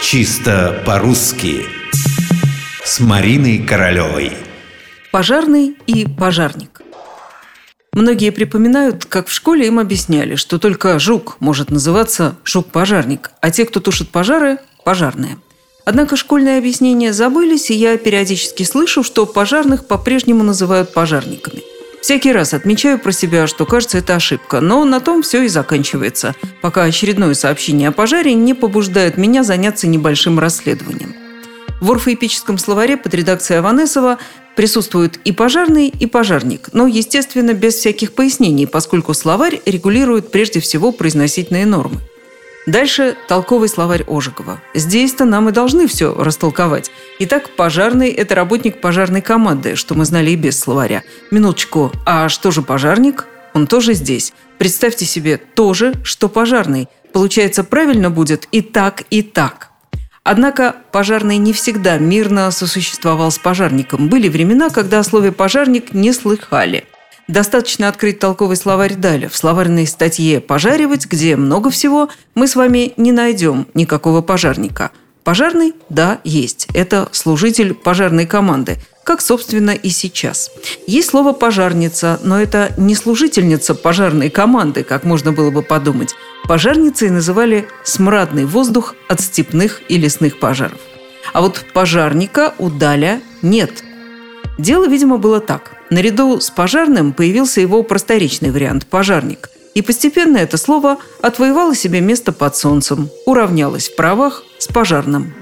Чисто по-русски. С Мариной Королевой. Пожарный и пожарник. Многие припоминают, как в школе им объясняли, что только жук может называться жук-пожарник, а те, кто тушит пожары – пожарные. Однако школьные объяснения забылись, и я периодически слышу, что пожарных по-прежнему называют пожарниками – Всякий раз отмечаю про себя, что кажется это ошибка, но на том все и заканчивается, пока очередное сообщение о пожаре не побуждает меня заняться небольшим расследованием. В орфоэпическом словаре под редакцией Аванесова присутствуют и пожарный, и пожарник, но, естественно, без всяких пояснений, поскольку словарь регулирует прежде всего произносительные нормы. Дальше толковый словарь Ожегова. Здесь-то нам и должны все растолковать. Итак, пожарный – это работник пожарной команды, что мы знали и без словаря. Минуточку, а что же пожарник? Он тоже здесь. Представьте себе, тоже, что пожарный. Получается, правильно будет и так, и так. Однако пожарный не всегда мирно сосуществовал с пожарником. Были времена, когда о слове «пожарник» не слыхали – Достаточно открыть толковый словарь Даля. В словарной статье «Пожаривать», где много всего, мы с вами не найдем никакого пожарника. Пожарный? Да, есть. Это служитель пожарной команды, как, собственно, и сейчас. Есть слово «пожарница», но это не служительница пожарной команды, как можно было бы подумать. Пожарницей называли смрадный воздух от степных и лесных пожаров. А вот пожарника у Даля нет. Дело, видимо, было так – Наряду с пожарным появился его просторечный вариант – пожарник. И постепенно это слово отвоевало себе место под солнцем, уравнялось в правах с пожарным.